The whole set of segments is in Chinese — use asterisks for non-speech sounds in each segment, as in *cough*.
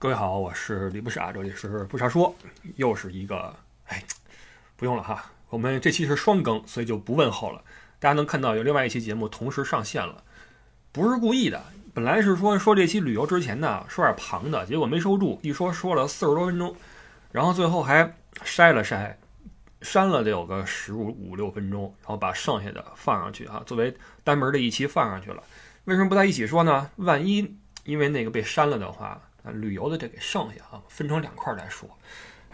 各位好，我是李不傻，这里是不傻说，又是一个哎，不用了哈，我们这期是双更，所以就不问候了。大家能看到有另外一期节目同时上线了，不是故意的。本来是说说这期旅游之前呢说点旁的，结果没收住，一说说了四十多分钟，然后最后还筛了筛，删了得有个十五五六分钟，然后把剩下的放上去啊，作为单门的一期放上去了。为什么不在一起说呢？万一因为那个被删了的话。旅游的这给剩下啊，分成两块来说，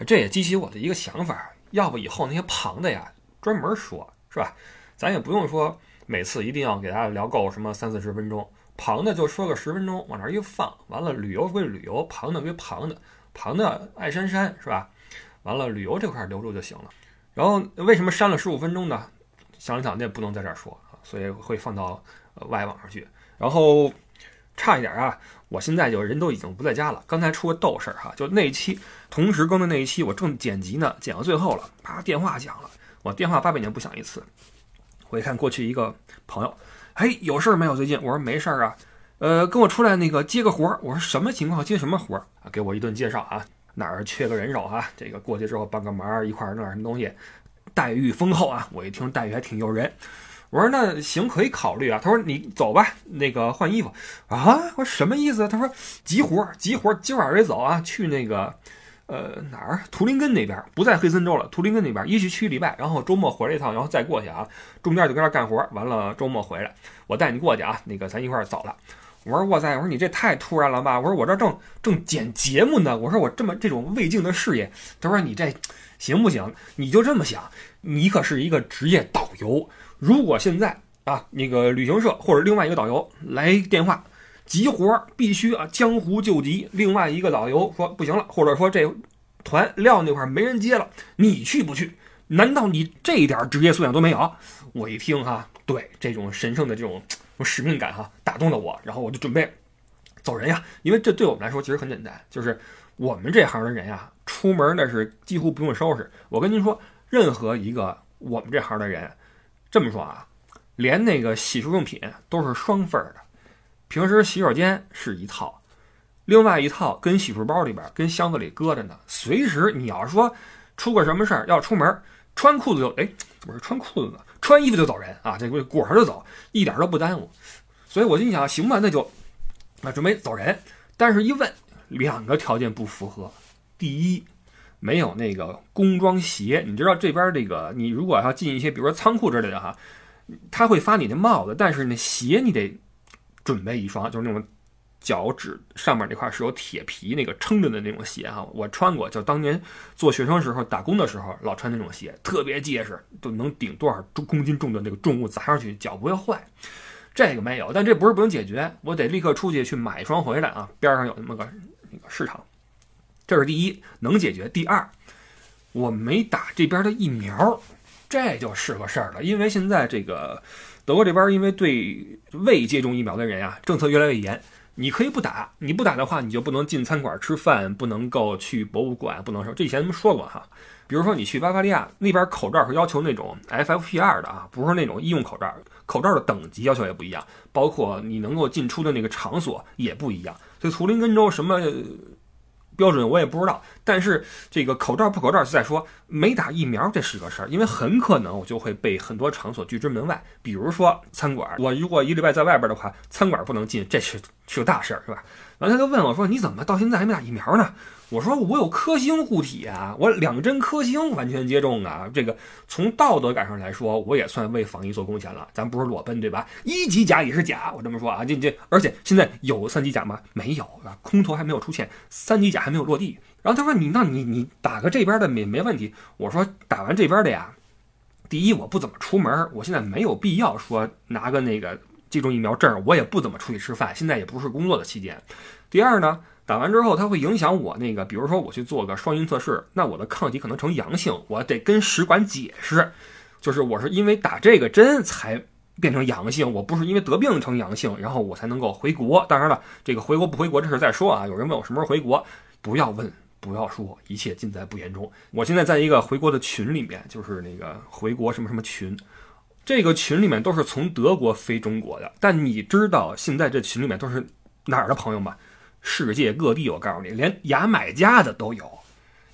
这也激起我的一个想法，要不以后那些旁的呀，专门说，是吧？咱也不用说每次一定要给大家聊够什么三四十分钟，旁的就说个十分钟，往那儿一放，完了旅游归旅游，旁的归旁的，旁的爱删删，是吧？完了旅游这块留住就行了。然后为什么删了十五分钟呢？想了想，那不能在这儿说啊，所以会放到外网上去。然后差一点啊。我现在就人都已经不在家了。刚才出个逗事儿哈，就那一期同时更的那一期，我正剪辑呢，剪到最后了，啪电话响了。我电话八百年不响一次。我一看过去一个朋友，哎，有事儿没有？最近我说没事儿啊，呃，跟我出来那个接个活儿。我说什么情况？接什么活儿啊？给我一顿介绍啊，哪儿缺个人手哈，这个过去之后帮个忙，一块儿弄点什么东西，待遇丰厚啊。我一听待遇还挺诱人。我说那行可以考虑啊。他说你走吧，那个换衣服啊。我说什么意思？他说急活急活今晚上得走啊，去那个呃哪儿图林根那边，不在黑森州了。图林根那边一去去礼拜，然后周末回来一趟，然后再过去啊。中间就跟那干活，完了周末回来，我带你过去啊。那个咱一块儿走了。我说哇塞，我说你这太突然了吧。我说我这正正剪节目呢。我说我这么这种未竟的事业。他说你这行不行？你就这么想，你可是一个职业导游。如果现在啊，那个旅行社或者另外一个导游来电话，急活必须啊，江湖救急。另外一个导游说不行了，或者说这团撂那块没人接了，你去不去？难道你这一点职业素养都没有？我一听哈，对这种神圣的这种使命感哈，打动了我，然后我就准备走人呀。因为这对我们来说其实很简单，就是我们这行的人呀，出门那是几乎不用收拾。我跟您说，任何一个我们这行的人。这么说啊，连那个洗漱用品都是双份儿的。平时洗手间是一套，另外一套跟洗漱包里边、跟箱子里搁着呢。随时你要说出个什么事儿要出门，穿裤子就哎，怎么是穿裤子呢？穿衣服就走人啊，这个裹上就走，一点都不耽误。所以我心想，行吧，那就那准备走人。但是一问，两个条件不符合。第一。没有那个工装鞋，你知道这边这个，你如果要进一些，比如说仓库之类的哈，他会发你那帽子，但是那鞋你得准备一双，就是那种脚趾上面那块是有铁皮那个撑着的那种鞋哈。我穿过，就当年做学生时候打工的时候老穿那种鞋，特别结实，都能顶多少重公斤重的那个重物砸上去，脚不会坏。这个没有，但这不是不能解决，我得立刻出去去买一双回来啊。边上有那么个那个市场。这是第一，能解决。第二，我没打这边的疫苗，这就是个事儿了。因为现在这个德国这边，因为对未接种疫苗的人呀，政策越来越严。你可以不打，你不打的话，你就不能进餐馆吃饭，不能够去博物馆，不能说这以前咱们说过哈。比如说你去巴伐利亚那边，口罩是要求那种 FFP2 的啊，不是那种医用口罩，口罩的等级要求也不一样，包括你能够进出的那个场所也不一样。所以图林根州什么？标准我也不知道，但是这个口罩不口罩是在说没打疫苗这是个事儿，因为很可能我就会被很多场所拒之门外，比如说餐馆，我如果一礼拜在外边的话，餐馆不能进，这是是个大事儿，是吧？然后他就问我说：“你怎么到现在还没打疫苗呢？”我说我有科兴护体啊，我两针科兴完全接种啊，这个从道德感上来说，我也算为防疫做贡献了。咱不是裸奔对吧？一级甲也是甲，我这么说啊，这这，而且现在有三级甲吗？没有啊，空头还没有出现，三级甲还没有落地。然后他说你那你你打个这边的没没问题。我说打完这边的呀，第一我不怎么出门，我现在没有必要说拿个那个接种疫苗证，我也不怎么出去吃饭，现在也不是工作的期间。第二呢？打完之后，它会影响我那个，比如说我去做个双阴测试，那我的抗体可能呈阳性，我得跟使馆解释，就是我是因为打这个针才变成阳性，我不是因为得病成阳性，然后我才能够回国。当然了，这个回国不回国这事再说啊。有人问我什么时候回国，不要问，不要说，一切尽在不言中。我现在在一个回国的群里面，就是那个回国什么什么群，这个群里面都是从德国飞中国的。但你知道现在这群里面都是哪儿的朋友吗？世界各地，我告诉你，连牙买加的都有。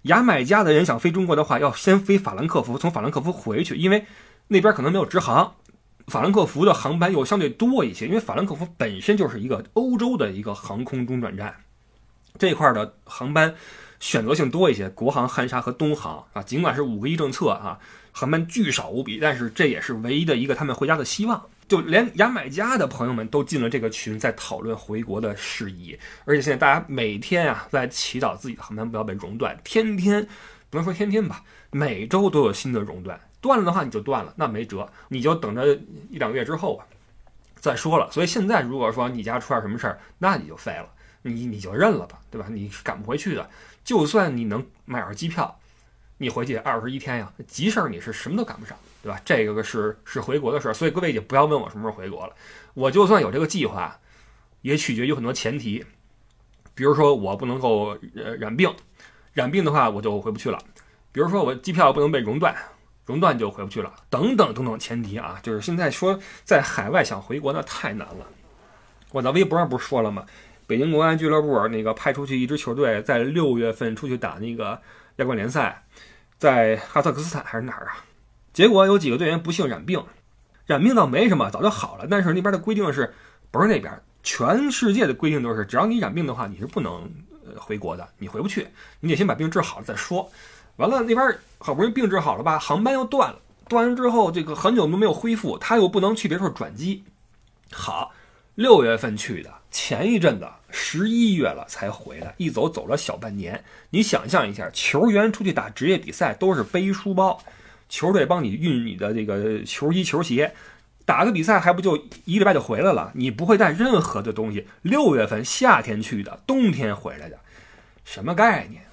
牙买加的人想飞中国的话，要先飞法兰克福，从法兰克福回去，因为那边可能没有直航。法兰克福的航班又相对多一些，因为法兰克福本身就是一个欧洲的一个航空中转站，这块的航班选择性多一些。国航、汉莎和东航啊，尽管是五个一政策啊，航班巨少无比，但是这也是唯一的一个他们回家的希望。就连牙买加的朋友们都进了这个群，在讨论回国的事宜。而且现在大家每天啊，在祈祷自己的航班不要被熔断，天天不能说天天吧，每周都有新的熔断。断了的话你就断了，那没辙，你就等着一两个月之后吧，再说了。所以现在如果说你家出点什么事儿，那你就废了，你你就认了吧，对吧？你是赶不回去的，就算你能买上机票，你回去二十一天呀，急事儿你是什么都赶不上，对吧？这个是是回国的事儿，所以各位也不要问我什么时候回国了。我就算有这个计划，也取决于很多前提，比如说我不能够呃染病，染病的话我就回不去了。比如说我机票不能被熔断。熔断就回不去了，等等等等前提啊，就是现在说在海外想回国那太难了。我在微博上不是说了吗？北京国安俱乐部那个派出去一支球队，在六月份出去打那个亚冠联赛，在哈萨克斯坦还是哪儿啊？结果有几个队员不幸染病，染病倒没什么，早就好了。但是那边的规定是，不是那边，全世界的规定都是，只要你染病的话，你是不能呃回国的，你回不去，你得先把病治好了再说。完了，那边好不容易病治好了吧，航班又断了。断完之后，这个很久都没有恢复，他又不能去别处转机。好，六月份去的，前一阵子十一月了才回来，一走走了小半年。你想象一下，球员出去打职业比赛都是背书包，球队帮你运你的这个球衣球鞋，打个比赛还不就一礼拜就回来了？你不会带任何的东西。六月份夏天去的，冬天回来的，什么概念？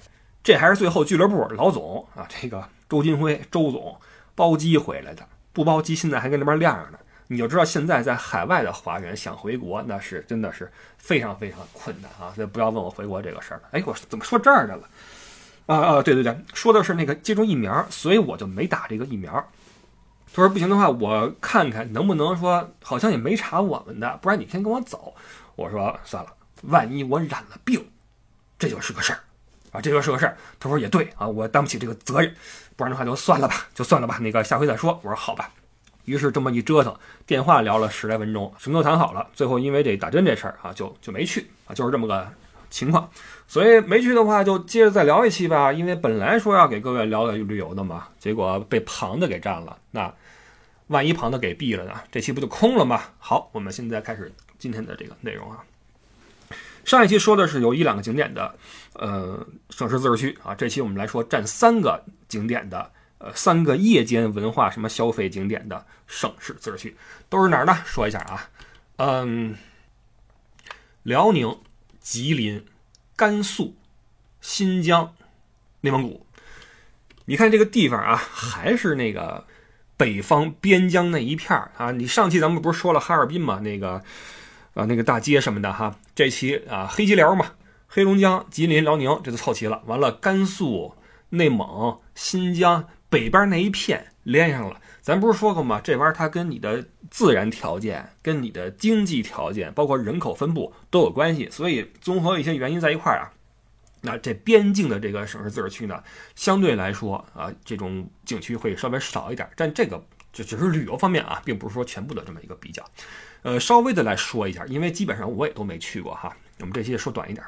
这还是最后俱乐部老总啊，这个周金辉周总包机回来的，不包机现在还跟那边晾着呢。你就知道现在在海外的华人想回国，那是真的是非常非常困难啊！所以不要问我回国这个事儿了。哎，我怎么说这儿的了？啊啊，对对对，说的是那个接种疫苗，所以我就没打这个疫苗。他说不行的话，我看看能不能说，好像也没查我们的，不然你先跟我走。我说算了，万一我染了病，这就是个事儿。啊，这就是个事儿。他说也对啊，我担不起这个责任，不然的话就算了吧，就算了吧。那个下回再说。我说好吧。于是这么一折腾，电话聊了十来分钟，什么都谈好了。最后因为这打针这事儿啊，就就没去啊，就是这么个情况。所以没去的话，就接着再聊一期吧。因为本来说要给各位聊旅游的嘛，结果被庞的给占了。那万一庞的给毙了呢？这期不就空了吗？好，我们现在开始今天的这个内容啊。上一期说的是有一两个景点的，呃，省市自治区啊。这期我们来说占三个景点的，呃，三个夜间文化什么消费景点的省市自治区，都是哪儿呢？说一下啊，嗯，辽宁、吉林、甘肃、新疆、内蒙古。你看这个地方啊，还是那个北方边疆那一片儿啊。你上期咱们不是说了哈尔滨吗？那个。啊，那个大街什么的哈，这期啊，黑吉辽嘛，黑龙江、吉林、辽宁，这都凑齐了。完了，甘肃、内蒙、新疆北边那一片连上了。咱不是说过吗？这玩意儿它跟你的自然条件、跟你的经济条件，包括人口分布都有关系。所以综合一些原因在一块儿啊，那这边境的这个省市自治区呢，相对来说啊，这种景区会稍微少一点。但这个就只是旅游方面啊，并不是说全部的这么一个比较。呃，稍微的来说一下，因为基本上我也都没去过哈。我们这期说短一点。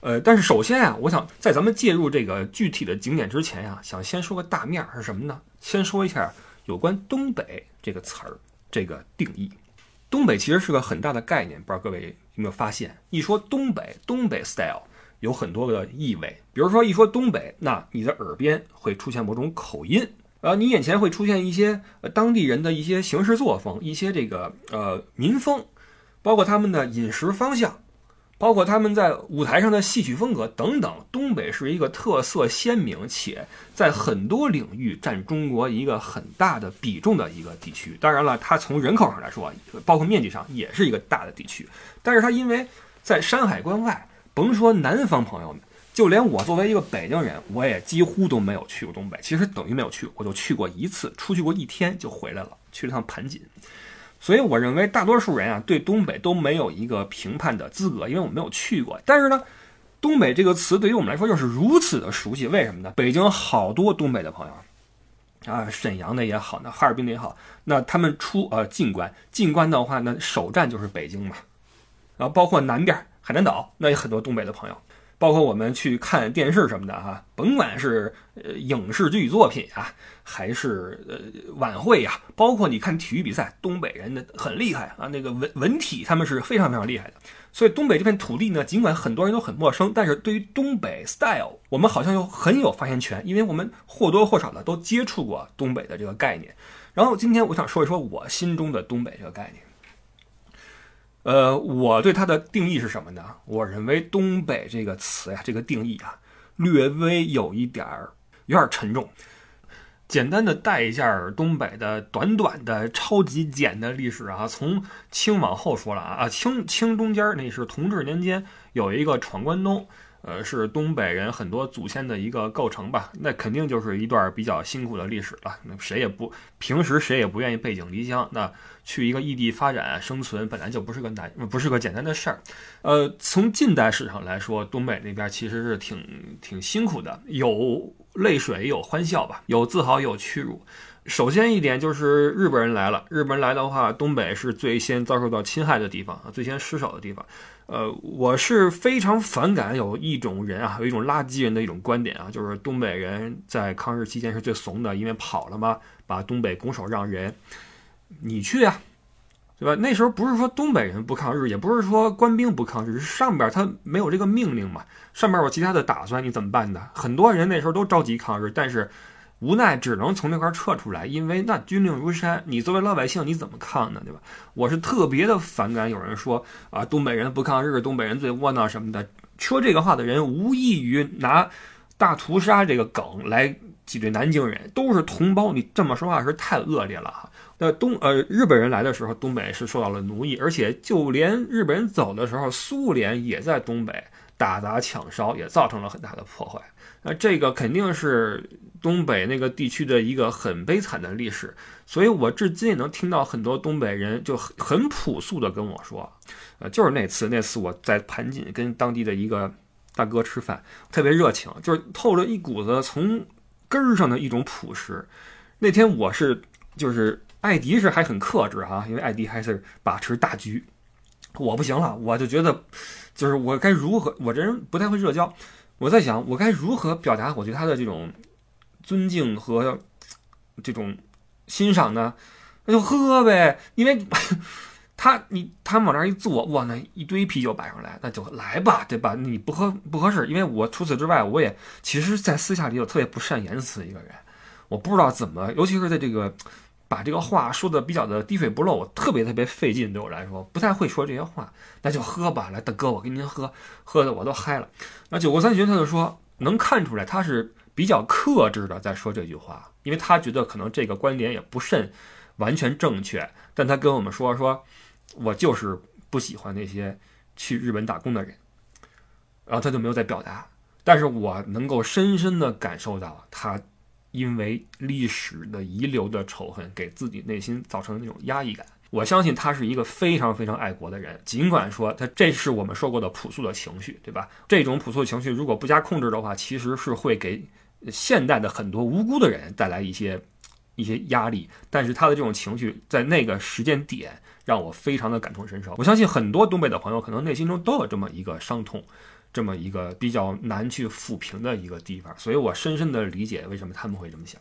呃，但是首先啊，我想在咱们介入这个具体的景点之前呀，想先说个大面是什么呢？先说一下有关东北这个词儿这个定义。东北其实是个很大的概念，不知道各位有没有发现？一说东北，东北 style 有很多的意味。比如说一说东北，那你的耳边会出现某种口音。呃，你眼前会出现一些呃当地人的一些行事作风，一些这个呃民风，包括他们的饮食方向，包括他们在舞台上的戏曲风格等等。东北是一个特色鲜明且在很多领域占中国一个很大的比重的一个地区。当然了，它从人口上来说，包括面积上也是一个大的地区。但是它因为在山海关外，甭说南方朋友们。就连我作为一个北京人，我也几乎都没有去过东北。其实等于没有去，我就去过一次，出去过一天就回来了，去了趟盘锦。所以我认为大多数人啊对东北都没有一个评判的资格，因为我没有去过。但是呢，东北这个词对于我们来说又是如此的熟悉，为什么呢？北京好多东北的朋友啊，沈阳的也好，那哈尔滨的也好，那他们出呃进关，进关的话，那首站就是北京嘛。然后包括南边海南岛，那有很多东北的朋友。包括我们去看电视什么的哈，甭管是呃影视剧作品啊，还是呃晚会呀，包括你看体育比赛，东北人的很厉害啊，那个文文体他们是非常非常厉害的。所以东北这片土地呢，尽管很多人都很陌生，但是对于东北 style，我们好像又很有发言权，因为我们或多或少的都接触过东北的这个概念。然后今天我想说一说我心中的东北这个概念。呃，我对它的定义是什么呢？我认为“东北”这个词呀，这个定义啊，略微有一点儿有点沉重。简单的带一下东北的短短的、超级简的历史啊，从清往后说了啊，清清中间那是同治年间有一个闯关东。呃，是东北人很多祖先的一个构成吧？那肯定就是一段比较辛苦的历史了。那谁也不平时谁也不愿意背井离乡，那去一个异地发展生存本来就不是个难，不是个简单的事儿。呃，从近代史上来说，东北那边其实是挺挺辛苦的，有泪水，有欢笑吧，有自豪，有屈辱。首先一点就是日本人来了，日本人来的话，东北是最先遭受到侵害的地方啊，最先失守的地方。呃，我是非常反感有一种人啊，有一种垃圾人的一种观点啊，就是东北人在抗日期间是最怂的，因为跑了嘛，把东北拱手让人。你去呀，对吧？那时候不是说东北人不抗日，也不是说官兵不抗日，是上边他没有这个命令嘛，上边有其他的打算，你怎么办呢？很多人那时候都着急抗日，但是。无奈只能从那块撤出来，因为那军令如山，你作为老百姓你怎么抗呢？对吧？我是特别的反感有人说啊，东北人不抗日，东北人最窝囊什么的。说这个话的人无异于拿大屠杀这个梗来挤兑南京人，都是同胞。你这么说话是太恶劣了哈。那东呃日本人来的时候，东北是受到了奴役，而且就连日本人走的时候，苏联也在东北打砸抢烧，也造成了很大的破坏。那这个肯定是东北那个地区的一个很悲惨的历史，所以我至今也能听到很多东北人就很朴素的跟我说，呃，就是那次那次我在盘锦跟当地的一个大哥吃饭，特别热情，就是透着一股子从根儿上的一种朴实。那天我是就是艾迪是还很克制哈，因为艾迪还是把持大局，我不行了，我就觉得就是我该如何，我这人不太会社交。我在想，我该如何表达我对他的这种尊敬和这种欣赏呢？那就喝呗，因为 *laughs* 他你他往那儿一坐，哇，那一堆啤酒摆上来，那就来吧，对吧？你不喝不合适，因为我除此之外，我也其实，在私下里我特别不善言辞一个人，我不知道怎么，尤其是在这个。把这个话说的比较的滴水不漏，我特别特别费劲，对我来说不太会说这些话，那就喝吧，来大哥，我给您喝，喝的我都嗨了。那九国三巡他就说，能看出来他是比较克制的在说这句话，因为他觉得可能这个观点也不甚完全正确，但他跟我们说说，我就是不喜欢那些去日本打工的人，然后他就没有再表达，但是我能够深深的感受到他。因为历史的遗留的仇恨，给自己内心造成的那种压抑感。我相信他是一个非常非常爱国的人，尽管说他这是我们说过的朴素的情绪，对吧？这种朴素的情绪如果不加控制的话，其实是会给现代的很多无辜的人带来一些一些压力。但是他的这种情绪在那个时间点让我非常的感同身受。我相信很多东北的朋友可能内心中都有这么一个伤痛。这么一个比较难去抚平的一个地方，所以我深深的理解为什么他们会这么想。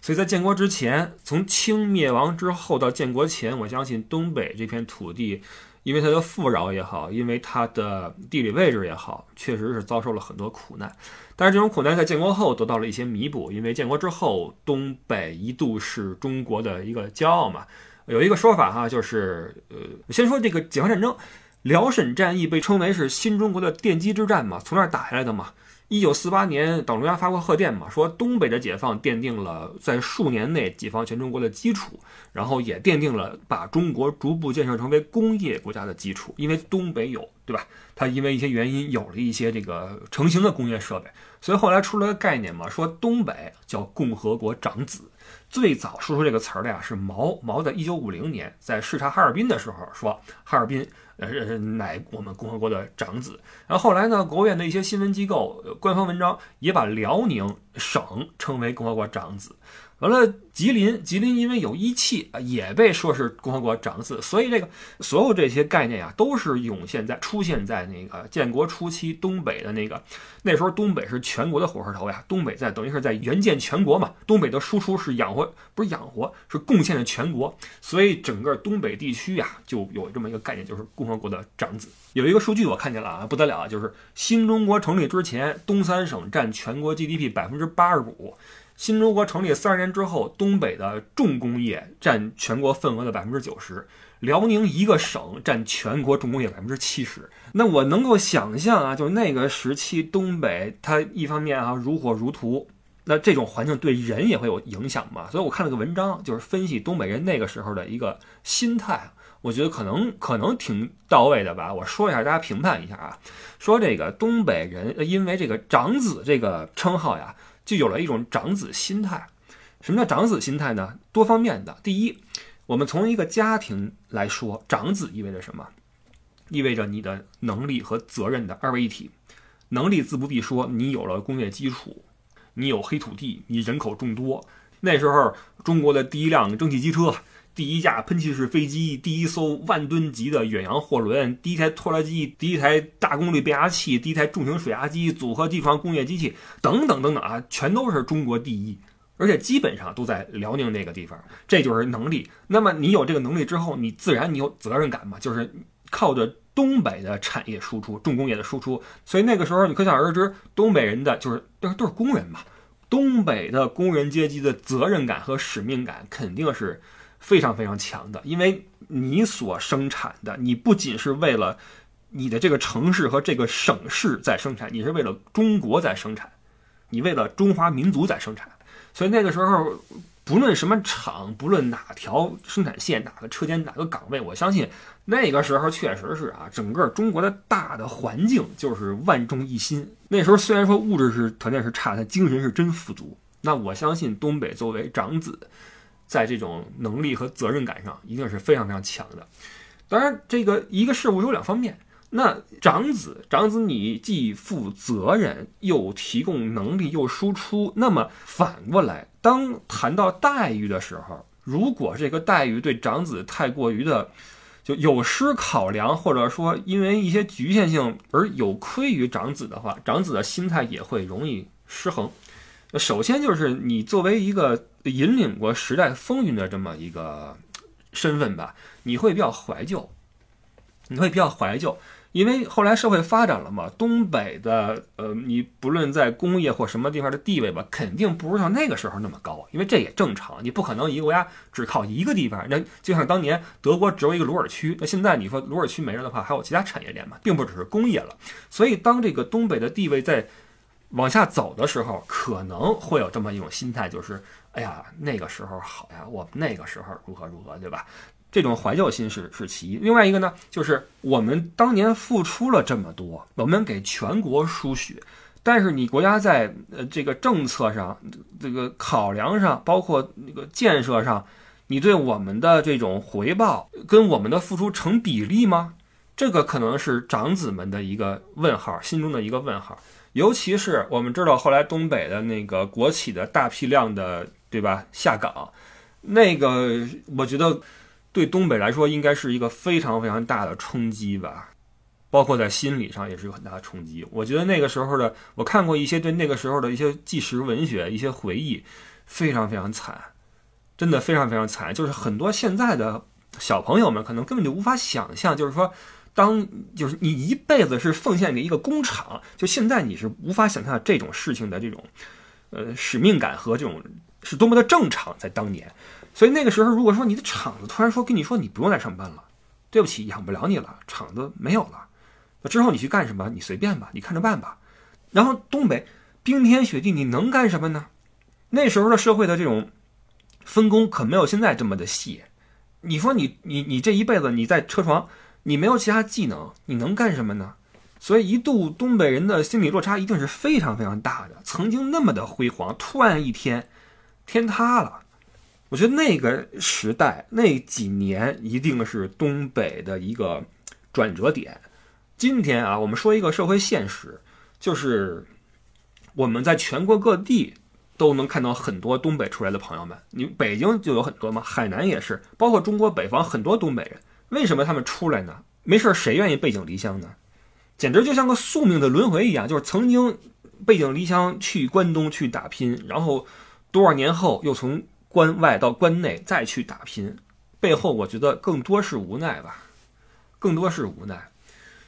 所以在建国之前，从清灭亡之后到建国前，我相信东北这片土地，因为它的富饶也好，因为它的地理位置也好，确实是遭受了很多苦难。但是这种苦难在建国后得到了一些弥补，因为建国之后，东北一度是中国的一个骄傲嘛。有一个说法哈，就是呃，先说这个解放战争。辽沈战役被称为是新中国的奠基之战嘛，从那儿打下来的嘛。一九四八年，党中央发过贺电嘛，说东北的解放奠定了在数年内解放全中国的基础，然后也奠定了把中国逐步建设成为工业国家的基础。因为东北有对吧？它因为一些原因有了一些这个成型的工业设备，所以后来出了个概念嘛，说东北叫共和国长子。最早说出这个词儿的呀是毛，毛在一九五零年在视察哈尔滨的时候说，哈尔滨呃乃我们共和国的长子。然后后来呢，国务院的一些新闻机构官方文章也把辽宁省称为共和国长子。完了，吉林，吉林因为有一汽啊，也被说是共和国长子，所以这个所有这些概念啊，都是涌现在出现在那个建国初期东北的那个那时候，东北是全国的火车头呀，东北在等于是在援建全国嘛，东北的输出是养活，不是养活，是贡献了全国，所以整个东北地区呀，就有这么一个概念，就是共和国的长子。有一个数据我看见了啊，不得了啊，就是新中国成立之前，东三省占全国 GDP 百分之八十五。新中国成立三十年之后，东北的重工业占全国份额的百分之九十，辽宁一个省占全国重工业百分之七十。那我能够想象啊，就那个时期东北，它一方面啊如火如荼，那这种环境对人也会有影响嘛。所以我看了个文章，就是分析东北人那个时候的一个心态，我觉得可能可能挺到位的吧。我说一下，大家评判一下啊。说这个东北人因为这个长子这个称号呀。就有了一种长子心态。什么叫长子心态呢？多方面的。第一，我们从一个家庭来说，长子意味着什么？意味着你的能力和责任的二位一体。能力自不必说，你有了工业基础，你有黑土地，你人口众多。那时候，中国的第一辆蒸汽机车。第一架喷气式飞机，第一艘万吨级的远洋货轮，第一台拖拉机，第一台大功率变压器，第一台重型水压机，组合机床工业机器，等等等等啊，全都是中国第一，而且基本上都在辽宁那个地方，这就是能力。那么你有这个能力之后，你自然你有责任感嘛，就是靠着东北的产业输出，重工业的输出，所以那个时候你可想而知，东北人的就是都是都是工人嘛，东北的工人阶级的责任感和使命感肯定是。非常非常强的，因为你所生产的，你不仅是为了你的这个城市和这个省市在生产，你是为了中国在生产，你为了中华民族在生产。所以那个时候，不论什么厂，不论哪条生产线、哪个车间、哪个岗位，我相信那个时候确实是啊，整个中国的大的环境就是万众一心。那时候虽然说物质是条件是差，但精神是真富足。那我相信东北作为长子。在这种能力和责任感上，一定是非常非常强的。当然，这个一个事物有两方面。那长子，长子你既负责任，又提供能力，又输出。那么反过来，当谈到待遇的时候，如果这个待遇对长子太过于的就有失考量，或者说因为一些局限性而有亏于长子的话，长子的心态也会容易失衡。首先就是你作为一个引领过时代风云的这么一个身份吧，你会比较怀旧，你会比较怀旧，因为后来社会发展了嘛，东北的呃，你不论在工业或什么地方的地位吧，肯定不如像那个时候那么高，因为这也正常，你不可能一个国家只靠一个地方，那就像当年德国只有一个鲁尔区，那现在你说鲁尔区没了的话，还有其他产业链嘛，并不只是工业了，所以当这个东北的地位在。往下走的时候，可能会有这么一种心态，就是，哎呀，那个时候好呀，我那个时候如何如何，对吧？这种怀旧心是是其一。另外一个呢，就是我们当年付出了这么多，我们给全国输血，但是你国家在呃这个政策上、这个考量上，包括那个建设上，你对我们的这种回报跟我们的付出成比例吗？这个可能是长子们的一个问号，心中的一个问号。尤其是我们知道，后来东北的那个国企的大批量的，对吧？下岗，那个我觉得对东北来说应该是一个非常非常大的冲击吧，包括在心理上也是有很大的冲击。我觉得那个时候的，我看过一些对那个时候的一些纪实文学、一些回忆，非常非常惨，真的非常非常惨。就是很多现在的小朋友们可能根本就无法想象，就是说。当就是你一辈子是奉献给一个工厂，就现在你是无法想象这种事情的这种，呃，使命感和这种是多么的正常，在当年。所以那个时候，如果说你的厂子突然说跟你说你不用来上班了，对不起，养不了你了，厂子没有了，那之后你去干什么？你随便吧，你看着办吧。然后东北冰天雪地，你能干什么呢？那时候的社会的这种分工可没有现在这么的细。你说你你你这一辈子你在车床。你没有其他技能，你能干什么呢？所以一度东北人的心理落差一定是非常非常大的。曾经那么的辉煌，突然一天天塌了。我觉得那个时代那几年一定是东北的一个转折点。今天啊，我们说一个社会现实，就是我们在全国各地都能看到很多东北出来的朋友们。你北京就有很多吗？海南也是，包括中国北方很多东北人。为什么他们出来呢？没事儿谁愿意背井离乡呢？简直就像个宿命的轮回一样，就是曾经背井离乡去关东去打拼，然后多少年后又从关外到关内再去打拼，背后我觉得更多是无奈吧，更多是无奈。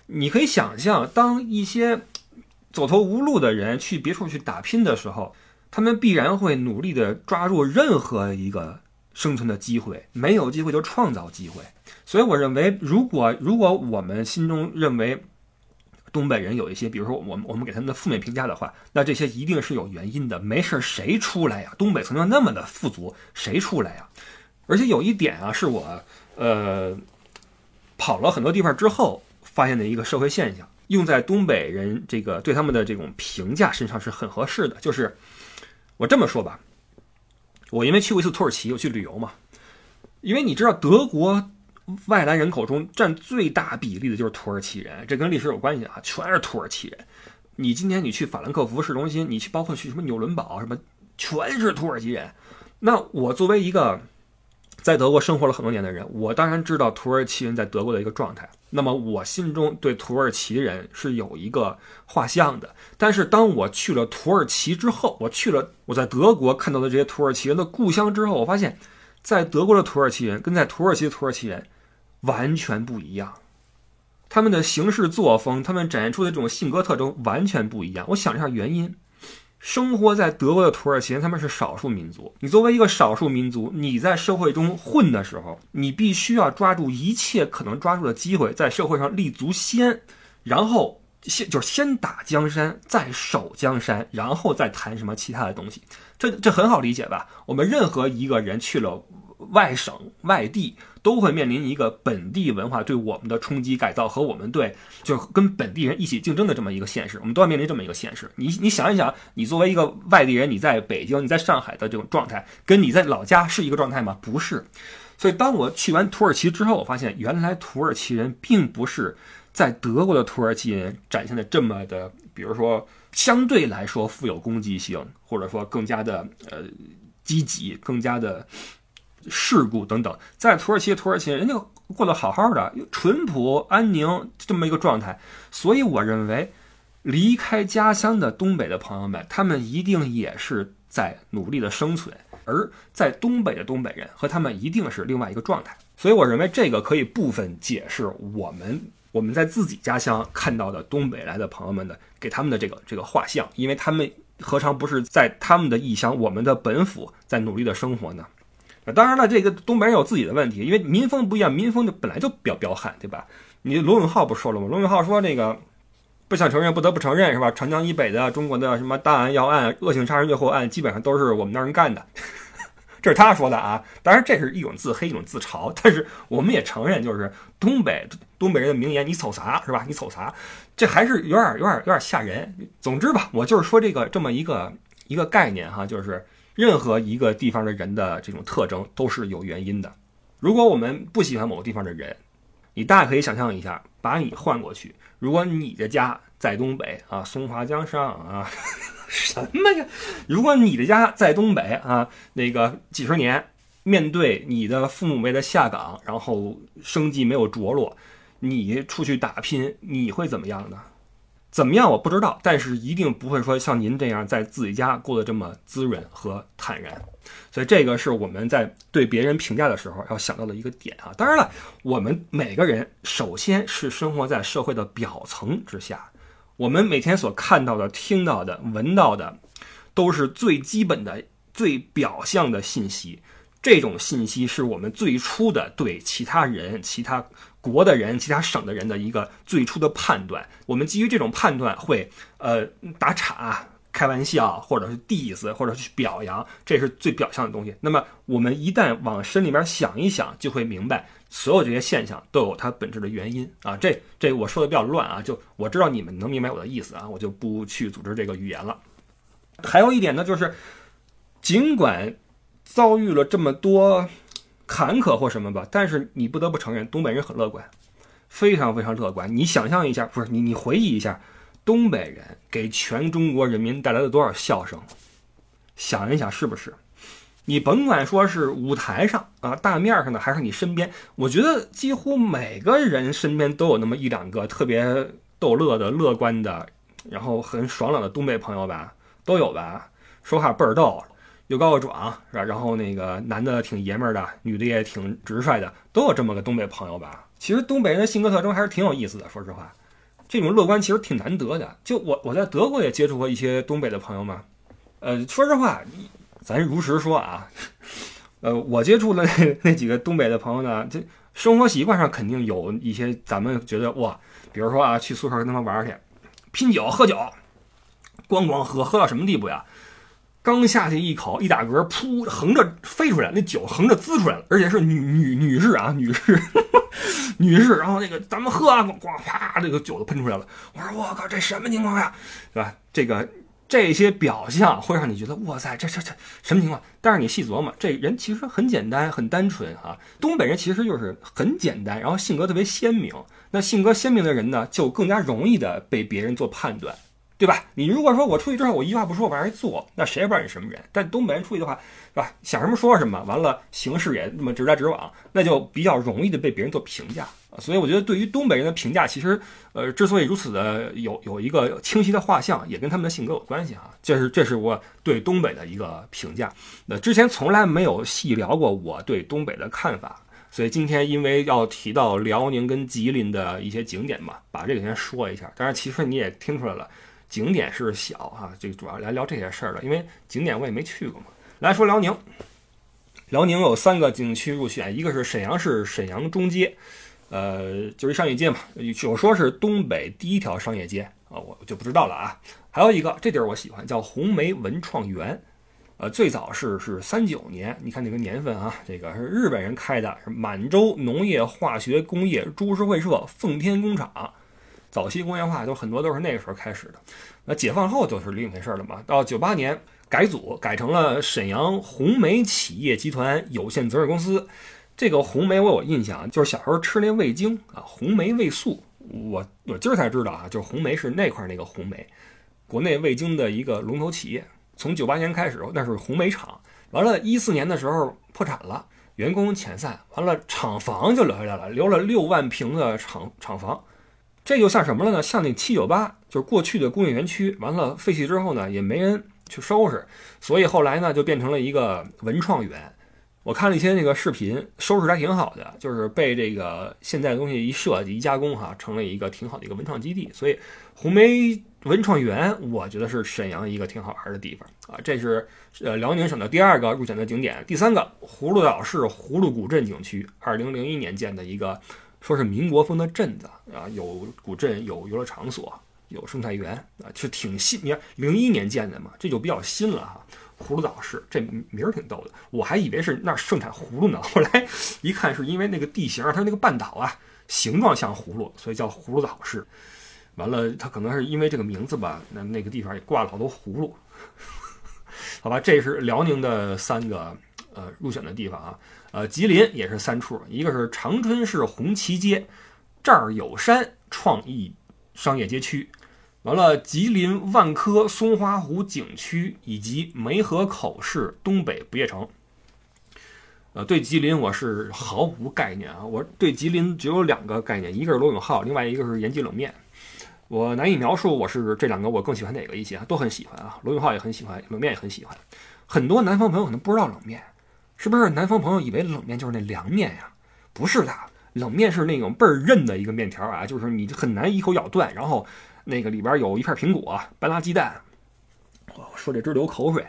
你可以想象，当一些走投无路的人去别处去打拼的时候，他们必然会努力的抓住任何一个生存的机会，没有机会就创造机会。所以我认为，如果如果我们心中认为，东北人有一些，比如说我们我们给他们的负面评价的话，那这些一定是有原因的。没事谁出来呀？东北曾经那么的富足，谁出来呀？而且有一点啊，是我呃跑了很多地方之后发现的一个社会现象，用在东北人这个对他们的这种评价身上是很合适的。就是我这么说吧，我因为去过一次土耳其，我去旅游嘛，因为你知道德国。外来人口中占最大比例的就是土耳其人，这跟历史有关系啊，全是土耳其人。你今天你去法兰克福市中心，你去包括去什么纽伦堡什么，全是土耳其人。那我作为一个在德国生活了很多年的人，我当然知道土耳其人在德国的一个状态。那么我心中对土耳其人是有一个画像的。但是当我去了土耳其之后，我去了我在德国看到的这些土耳其人的故乡之后，我发现，在德国的土耳其人跟在土耳其的土耳其人。完全不一样，他们的行事作风，他们展现出的这种性格特征完全不一样。我想一下原因，生活在德国的土耳其人他们是少数民族。你作为一个少数民族，你在社会中混的时候，你必须要抓住一切可能抓住的机会，在社会上立足先，然后先就是先打江山，再守江山，然后再谈什么其他的东西。这这很好理解吧？我们任何一个人去了。外省、外地都会面临一个本地文化对我们的冲击改造和我们对就跟本地人一起竞争的这么一个现实，我们都要面临这么一个现实。你你想一想，你作为一个外地人，你在北京、你在上海的这种状态，跟你在老家是一个状态吗？不是。所以当我去完土耳其之后，我发现原来土耳其人并不是在德国的土耳其人展现的这么的，比如说相对来说富有攻击性，或者说更加的呃积极，更加的。事故等等，在土耳其，土耳其人家过得好好的，淳朴安宁这么一个状态。所以我认为，离开家乡的东北的朋友们，他们一定也是在努力的生存。而在东北的东北人和他们一定是另外一个状态。所以我认为这个可以部分解释我们我们在自己家乡看到的东北来的朋友们的给他们的这个这个画像，因为他们何尝不是在他们的异乡，我们的本府在努力的生活呢？当然了，这个东北人有自己的问题，因为民风不一样，民风就本来就比较彪悍，对吧？你罗永浩不说了吗？罗永浩说这个不想承认，不得不承认，是吧？长江以北的中国的什么大案要案、恶性杀人越货案，基本上都是我们那儿人干的，*laughs* 这是他说的啊。当然，这是一种自黑，一种自嘲，但是我们也承认，就是东北东北人的名言：“你瞅啥，是吧？你瞅啥？”这还是有点有点有点吓人。总之吧，我就是说这个这么一个一个概念哈，就是。任何一个地方的人的这种特征都是有原因的。如果我们不喜欢某个地方的人，你大可以想象一下，把你换过去。如果你的家在东北啊，松花江上啊，什么呀？如果你的家在东北啊，那个几十年，面对你的父母辈的下岗，然后生计没有着落，你出去打拼，你会怎么样呢？怎么样？我不知道，但是一定不会说像您这样在自己家过得这么滋润和坦然。所以这个是我们在对别人评价的时候要想到的一个点啊。当然了，我们每个人首先是生活在社会的表层之下，我们每天所看到的、听到的、闻到的，都是最基本的、最表象的信息。这种信息是我们最初的对其他人、其他。国的人，其他省的人的一个最初的判断，我们基于这种判断会呃打岔、开玩笑，或者是 diss，或者去表扬，这是最表象的东西。那么我们一旦往深里面想一想，就会明白，所有这些现象都有它本质的原因啊。这这我说的比较乱啊，就我知道你们能明白我的意思啊，我就不去组织这个语言了。还有一点呢，就是尽管遭遇了这么多坎坷或什么吧，但是你不得不承认，东北人很乐观，非常非常乐观。你想象一下，不是你你回忆一下，东北人给全中国人民带来了多少笑声？想一想，是不是？你甭管说是舞台上啊，大面上的，还是你身边，我觉得几乎每个人身边都有那么一两个特别逗乐的、乐观的，然后很爽朗的东北朋友吧，都有吧？说话倍儿逗，又高又壮，是吧？然后那个男的挺爷们儿的，女的也挺直率的，都有这么个东北朋友吧？其实东北人的性格特征还是挺有意思的，说实话，这种乐观其实挺难得的。就我我在德国也接触过一些东北的朋友嘛，呃，说实话。咱如实说啊，呃，我接触的那那几个东北的朋友呢，这生活习惯上肯定有一些咱们觉得哇，比如说啊，去宿舍跟他们玩去，拼酒喝酒，咣咣喝，喝到什么地步呀？刚下去一口，一打嗝，噗，横着飞出来，那酒横着滋出来了，而且是女女女士啊，女士，*laughs* 女士，然后那个咱们喝啊，咣啪，这个酒都喷出来了。我说我靠，这什么情况呀？是吧？这个。这些表象会让你觉得哇塞，这这这什么情况？但是你细琢磨，这人其实很简单，很单纯啊。东北人其实就是很简单，然后性格特别鲜明。那性格鲜明的人呢，就更加容易的被别人做判断。对吧？你如果说我出去之后，我一句话不说，往那儿一坐，那谁也不知道你什么人。但东北人出去的话，是吧？想什么说什么，完了行事也那么直来直往，那就比较容易的被别人做评价。所以我觉得，对于东北人的评价，其实呃，之所以如此的有有一个清晰的画像，也跟他们的性格有关系啊。这是这是我对东北的一个评价。那之前从来没有细聊过我对东北的看法，所以今天因为要提到辽宁跟吉林的一些景点嘛，把这个先说一下。当然，其实你也听出来了。景点是小哈，这个主要来聊这些事儿了，因为景点我也没去过嘛。来说辽宁，辽宁有三个景区入选，一个是沈阳市沈阳中街，呃，就是商业街嘛，有说是东北第一条商业街啊，我就不知道了啊。还有一个这地儿我喜欢，叫红梅文创园，呃，最早是是三九年，你看那个年份啊，这个是日本人开的，是满洲农业化学工业株式会社奉天工厂。早期工业化都很多都是那个时候开始的，那解放后就是另一回事了嘛。到九八年改组改成了沈阳红梅企业集团有限责任公司。这个红梅我有印象，就是小时候吃那味精啊，红梅味素。我我今儿才知道啊，就是红梅是那块那个红梅，国内味精的一个龙头企业。从九八年开始，那是红梅厂。完了，一四年的时候破产了，员工遣散，完了厂房就留下来了，留了六万平的厂厂房。这就像什么了呢？像那七九八，就是过去的工业园区，完了废弃之后呢，也没人去收拾，所以后来呢，就变成了一个文创园。我看了一些那个视频，收拾还挺好的，就是被这个现在的东西一设计一加工，哈，成了一个挺好的一个文创基地。所以红梅文创园，我觉得是沈阳一个挺好玩的地方啊。这是呃辽宁省的第二个入选的景点，第三个葫芦岛市葫芦古镇景区，二零零一年建的一个。说是民国风的镇子啊，有古镇，有游乐场所，有生态园啊，是挺新。你看，零一年建的嘛，这就比较新了哈。葫芦岛市这名儿挺逗的，我还以为是那儿盛产葫芦呢，后来一看是因为那个地形，它那个半岛啊，形状像葫芦，所以叫葫芦岛市。完了，它可能是因为这个名字吧，那那个地方也挂了好多葫芦。*laughs* 好吧，这是辽宁的三个呃入选的地方啊。呃，吉林也是三处，一个是长春市红旗街，这儿有山创意商业街区，完了吉林万科松花湖景区以及梅河口市东北不夜城。呃，对吉林我是毫无概念啊，我对吉林只有两个概念，一个是罗永浩，另外一个是延吉冷面，我难以描述我是这两个我更喜欢哪个一些，都很喜欢啊，罗永浩也很喜欢，冷面也很喜欢，很多南方朋友可能不知道冷面。是不是南方朋友以为冷面就是那凉面呀？不是的，冷面是那种倍儿韧的一个面条啊，就是你很难一口咬断，然后那个里边有一片苹果、半拉鸡蛋。我说这直流口水，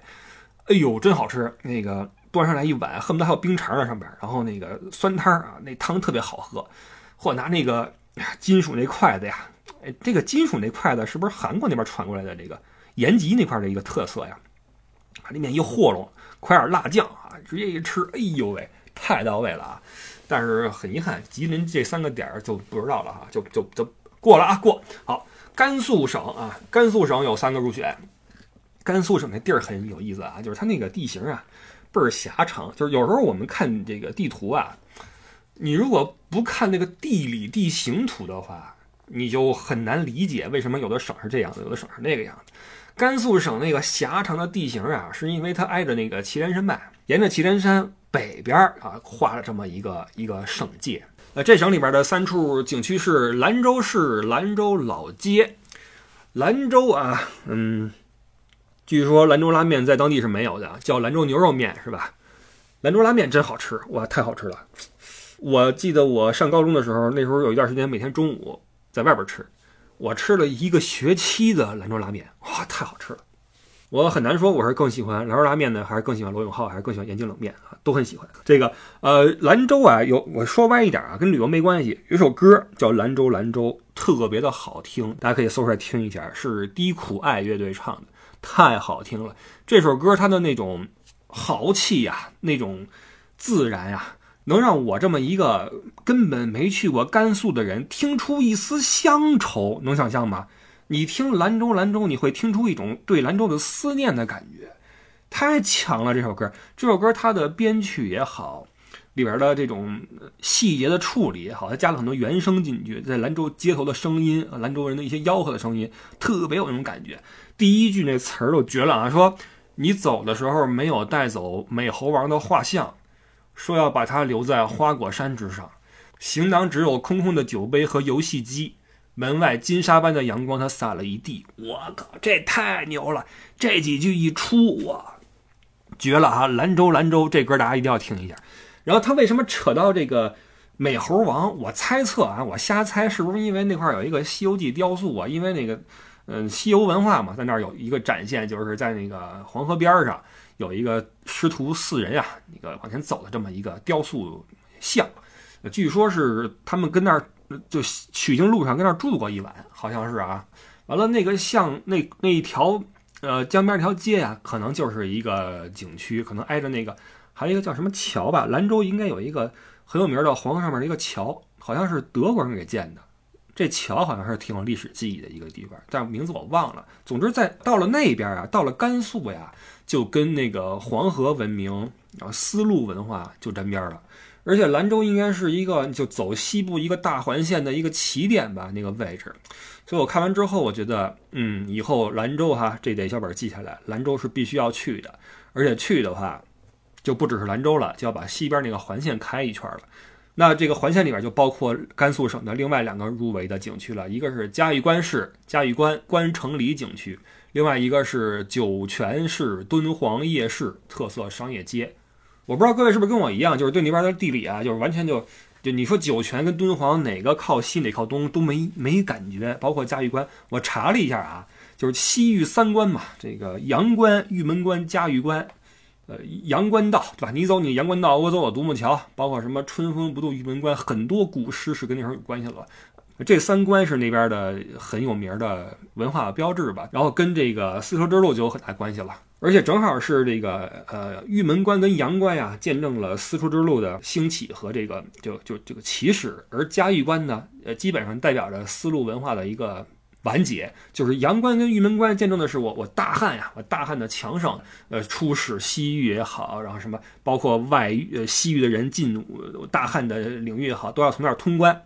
哎呦，真好吃！那个端上来一碗，恨不得还有冰碴在上边，然后那个酸汤啊，那汤特别好喝。或拿那个金属那筷子呀，哎，这个金属那筷子是不是韩国那边传过来的？这个延吉那块的一个特色呀，把那面一和拢，快点辣酱啊！直接一吃，哎呦喂，太到位了啊！但是很遗憾，吉林这三个点儿就不知道了哈，就就就过了啊，过好。甘肃省啊，甘肃省有三个入选。甘肃省那地儿很有意思啊，就是它那个地形啊倍儿狭长，就是有时候我们看这个地图啊，你如果不看那个地理地形图的话，你就很难理解为什么有的省是这样的，有的省是那个样子。甘肃省那个狭长的地形啊，是因为它挨着那个祁连山脉，沿着祁连山北边啊画了这么一个一个省界。呃，这省里边的三处景区是兰州市兰州老街。兰州啊，嗯，据说兰州拉面在当地是没有的，叫兰州牛肉面是吧？兰州拉面真好吃，哇，太好吃了！我记得我上高中的时候，那时候有一段时间每天中午在外边吃，我吃了一个学期的兰州拉面，哇，太好吃了。我很难说我是更喜欢兰州拉面呢，还是更喜欢罗永浩，还是更喜欢延津冷面啊？都很喜欢。这个呃，兰州啊，有我说歪一点啊，跟旅游没关系。有首歌叫《兰州兰州》，特别的好听，大家可以搜出来听一下，是低苦爱乐队唱的，太好听了。这首歌它的那种豪气呀，那种自然呀，能让我这么一个根本没去过甘肃的人听出一丝乡愁，能想象吗？你听兰州，兰州，你会听出一种对兰州的思念的感觉，太强了！这首歌，这首歌它的编曲也好，里边的这种细节的处理也好，它加了很多原声进去，在兰州街头的声音，兰州人的一些吆喝的声音，特别有那种感觉。第一句那词儿都绝了啊！说你走的时候没有带走美猴王的画像，说要把它留在花果山之上，行囊只有空空的酒杯和游戏机。门外金沙般的阳光，它洒了一地。我靠，这太牛了！这几句一出，哇，绝了啊！兰州，兰州，这歌大家一定要听一下。然后他为什么扯到这个美猴王？我猜测啊，我瞎猜，是不是因为那块有一个《西游记》雕塑啊？因为那个，嗯，西游文化嘛，在那儿有一个展现，就是在那个黄河边上有一个师徒四人啊，那个往前走的这么一个雕塑像。据说是他们跟那儿。就取经路上跟那儿住过一晚，好像是啊。完了，那个像那那一条呃江边那条街呀，可能就是一个景区，可能挨着那个还有一个叫什么桥吧。兰州应该有一个很有名的黄河上面的一个桥，好像是德国人给建的。这桥好像是挺有历史记忆的一个地方，但名字我忘了。总之，在到了那边啊，到了甘肃呀，就跟那个黄河文明，然后丝路文化就沾边了。而且兰州应该是一个就走西部一个大环线的一个起点吧，那个位置。所以我看完之后，我觉得，嗯，以后兰州哈，这得小本记下来，兰州是必须要去的。而且去的话，就不只是兰州了，就要把西边那个环线开一圈了。那这个环线里边就包括甘肃省的另外两个入围的景区了，一个是嘉峪关市嘉峪关关城里景区，另外一个是酒泉市敦煌夜市特色商业街。我不知道各位是不是跟我一样，就是对那边的地理啊，就是完全就就你说酒泉跟敦煌哪个靠西哪靠东都没没感觉。包括嘉峪关，我查了一下啊，就是西域三关嘛，这个阳关、玉门关、嘉峪关，呃，阳关道对吧？你走你阳关道，我走我独木桥，包括什么春风不度玉门关，很多古诗是跟那时候有关系了。这三关是那边的很有名的文化标志吧，然后跟这个丝绸之路就有很大关系了。而且正好是这个呃玉门关跟阳关呀，见证了丝绸之路的兴起和这个就就这个起始。而嘉峪关呢，呃，基本上代表着丝路文化的一个完结。就是阳关跟玉门关见证的是我我大汉呀，我大汉的强盛，呃，出使西域也好，然后什么包括外呃西域的人进大汉的领域也好，都要从那儿通关。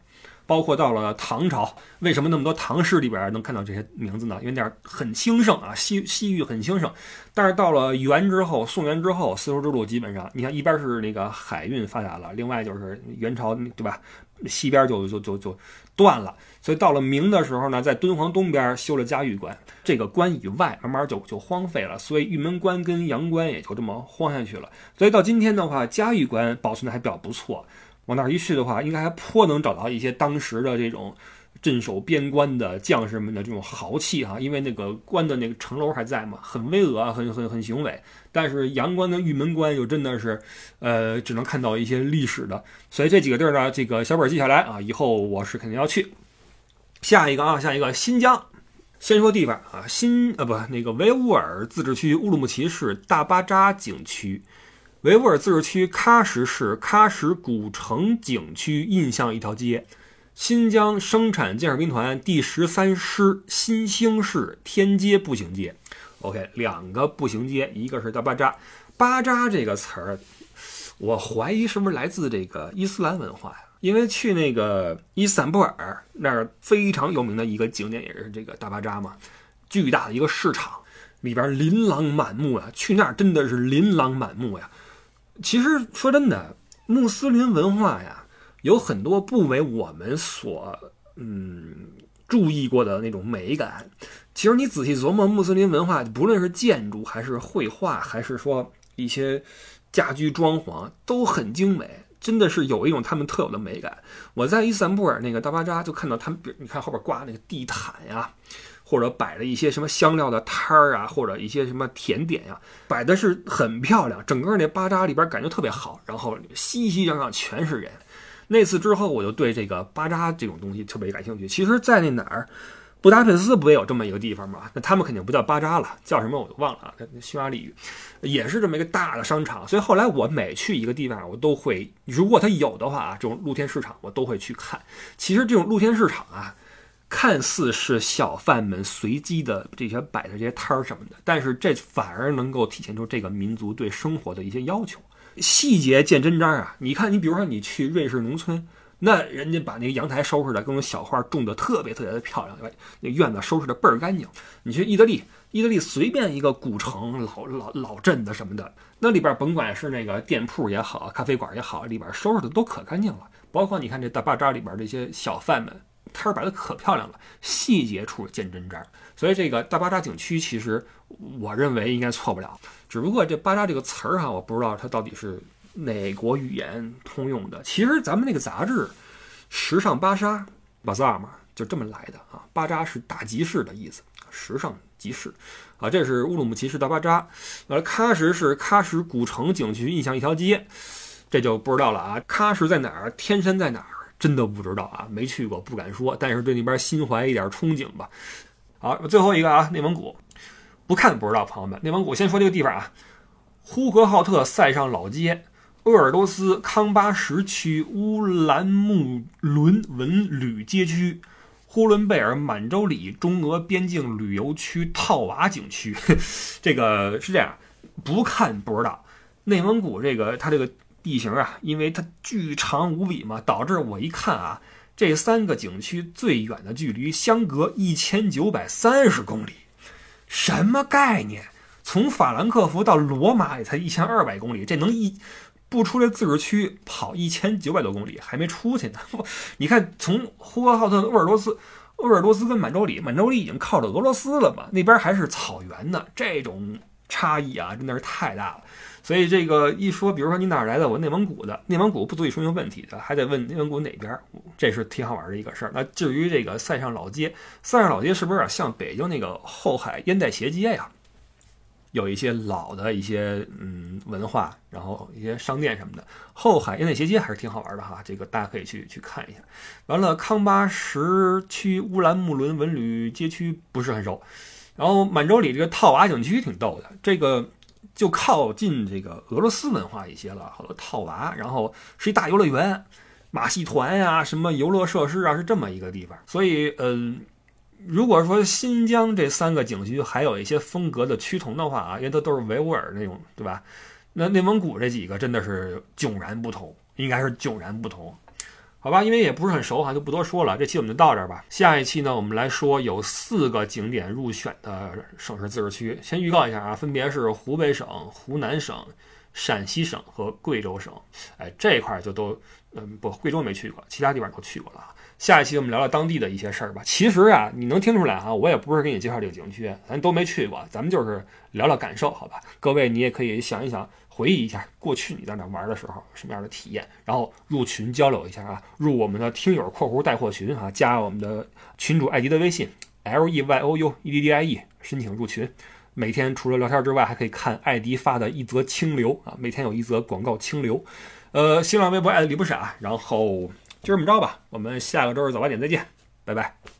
包括到了唐朝，为什么那么多唐诗里边能看到这些名字呢？因为那儿很兴盛啊，西西域很兴盛。但是到了元之后，宋元之后，丝绸之路基本上，你看一边是那个海运发达了，另外就是元朝对吧？西边就就就就断了。所以到了明的时候呢，在敦煌东边修了嘉峪关，这个关以外慢慢就就荒废了，所以玉门关跟阳关也就这么荒下去了。所以到今天的话，嘉峪关保存的还比较不错。往那儿一去的话，应该还颇能找到一些当时的这种镇守边关的将士们的这种豪气哈，因为那个关的那个城楼还在嘛，很巍峨啊，很很很雄伟。但是阳关的玉门关又真的是，呃，只能看到一些历史的。所以这几个地儿呢，这个小本记下来啊，以后我是肯定要去。下一个啊，下一个新疆，先说地方啊，新呃不那个维吾尔自治区乌鲁木齐市大巴扎景区。维吾尔自治区喀什市喀什古城景区印象一条街，新疆生产建设兵团第十三师新兴市天街步行街。OK，两个步行街，一个是大巴扎。巴扎这个词儿，我怀疑是不是来自这个伊斯兰文化呀？因为去那个伊斯坦布尔那儿非常有名的一个景点也是这个大巴扎嘛，巨大的一个市场，里边琳琅满目啊，去那儿真的是琳琅满目呀。其实说真的，穆斯林文化呀，有很多不为我们所嗯注意过的那种美感。其实你仔细琢磨，穆斯林文化，不论是建筑还是绘画，还是说一些家居装潢，都很精美，真的是有一种他们特有的美感。我在伊斯坦布尔那个大巴扎就看到他们，你看后边挂那个地毯呀。或者摆了一些什么香料的摊儿啊，或者一些什么甜点呀，摆的是很漂亮，整个那巴扎里边感觉特别好，然后熙熙攘攘全是人。那次之后，我就对这个巴扎这种东西特别感兴趣。其实，在那哪儿，布达佩斯不也有这么一个地方吗？那他们肯定不叫巴扎了，叫什么我都忘了啊。匈牙利语也是这么一个大的商场，所以后来我每去一个地方，我都会，如果它有的话啊，这种露天市场我都会去看。其实这种露天市场啊。看似是小贩们随机的这些摆的这些摊儿什么的，但是这反而能够体现出这个民族对生活的一些要求。细节见真章啊！你看，你比如说你去瑞士农村，那人家把那个阳台收拾的，各种小花种的特别特别的漂亮，那院子收拾的倍儿干净。你去意大利，意大利随便一个古城、老老老镇子什么的，那里边甭管是那个店铺也好，咖啡馆也好，里边收拾的都可干净了。包括你看这大巴扎里边这些小贩们。摊儿摆的可漂亮了，细节处见真章。所以这个大巴扎景区，其实我认为应该错不了。只不过这巴扎这个词儿哈，我不知道它到底是哪国语言通用的。其实咱们那个杂志《时尚巴沙》（Bazaar） 嘛，就这么来的啊。巴扎是大集市的意思，时尚集市啊。这是乌鲁木齐市大巴扎，呃，喀什是喀什古城景区印象一条街，这就不知道了啊。喀什在哪儿？天山在哪儿？真的不知道啊，没去过，不敢说。但是对那边心怀一点憧憬吧。好，最后一个啊，内蒙古，不看不知道，朋友们，内蒙古先说这个地方啊，呼和浩特塞上老街，鄂尔多斯康巴什区乌兰木伦文旅街区，呼伦贝尔满洲里中俄边境旅游区套娃景区。这个是这样，不看不知道，内蒙古这个它这个。地形啊，因为它巨长无比嘛，导致我一看啊，这三个景区最远的距离相隔一千九百三十公里，什么概念？从法兰克福到罗马也才一千二百公里，这能一不出来自治区跑一千九百多公里，还没出去呢。*laughs* 你看，从呼和浩特、鄂尔多斯、鄂尔多斯跟满洲里，满洲里已经靠着俄罗斯了嘛，那边还是草原呢，这种差异啊，真的是太大了。所以这个一说，比如说你哪来的？我内蒙古的，内蒙古不足以说明问题的，还得问内蒙古哪边，这是挺好玩的一个事儿。那至于这个塞上老街，塞上老街是不是有点像北京那个后海烟袋斜街呀？有一些老的一些嗯文化，然后一些商店什么的。后海烟袋斜街还是挺好玩的哈，这个大家可以去去看一下。完了，康巴什区乌兰木伦文旅街区不是很熟，然后满洲里这个套娃景区挺逗的，这个。就靠近这个俄罗斯文化一些了，好多套娃，然后是一大游乐园，马戏团呀，什么游乐设施啊，是这么一个地方。所以，嗯，如果说新疆这三个景区还有一些风格的趋同的话啊，因为它都是维吾尔那种，对吧？那内蒙古这几个真的是迥然不同，应该是迥然不同。好吧，因为也不是很熟哈，就不多说了。这期我们就到这儿吧。下一期呢，我们来说有四个景点入选的省市自治区。先预告一下啊，分别是湖北省、湖南省、陕西省和贵州省。哎，这块儿就都，嗯，不，贵州没去过，其他地方都去过了。下一期我们聊聊当地的一些事儿吧。其实啊，你能听出来哈，我也不是给你介绍这个景区，咱都没去过，咱们就是聊聊感受，好吧？各位你也可以想一想。回忆一下过去你在那玩的时候什么样的体验，然后入群交流一下啊，入我们的听友（括弧带货群）啊，加我们的群主艾迪的微信 l e y o u e d d i e，申请入群。每天除了聊天之外，还可以看艾迪发的一则清流啊，每天有一则广告清流。呃，新浪微博艾迪李不傻，然后就这么着吧，我们下个周日早八点再见，拜拜。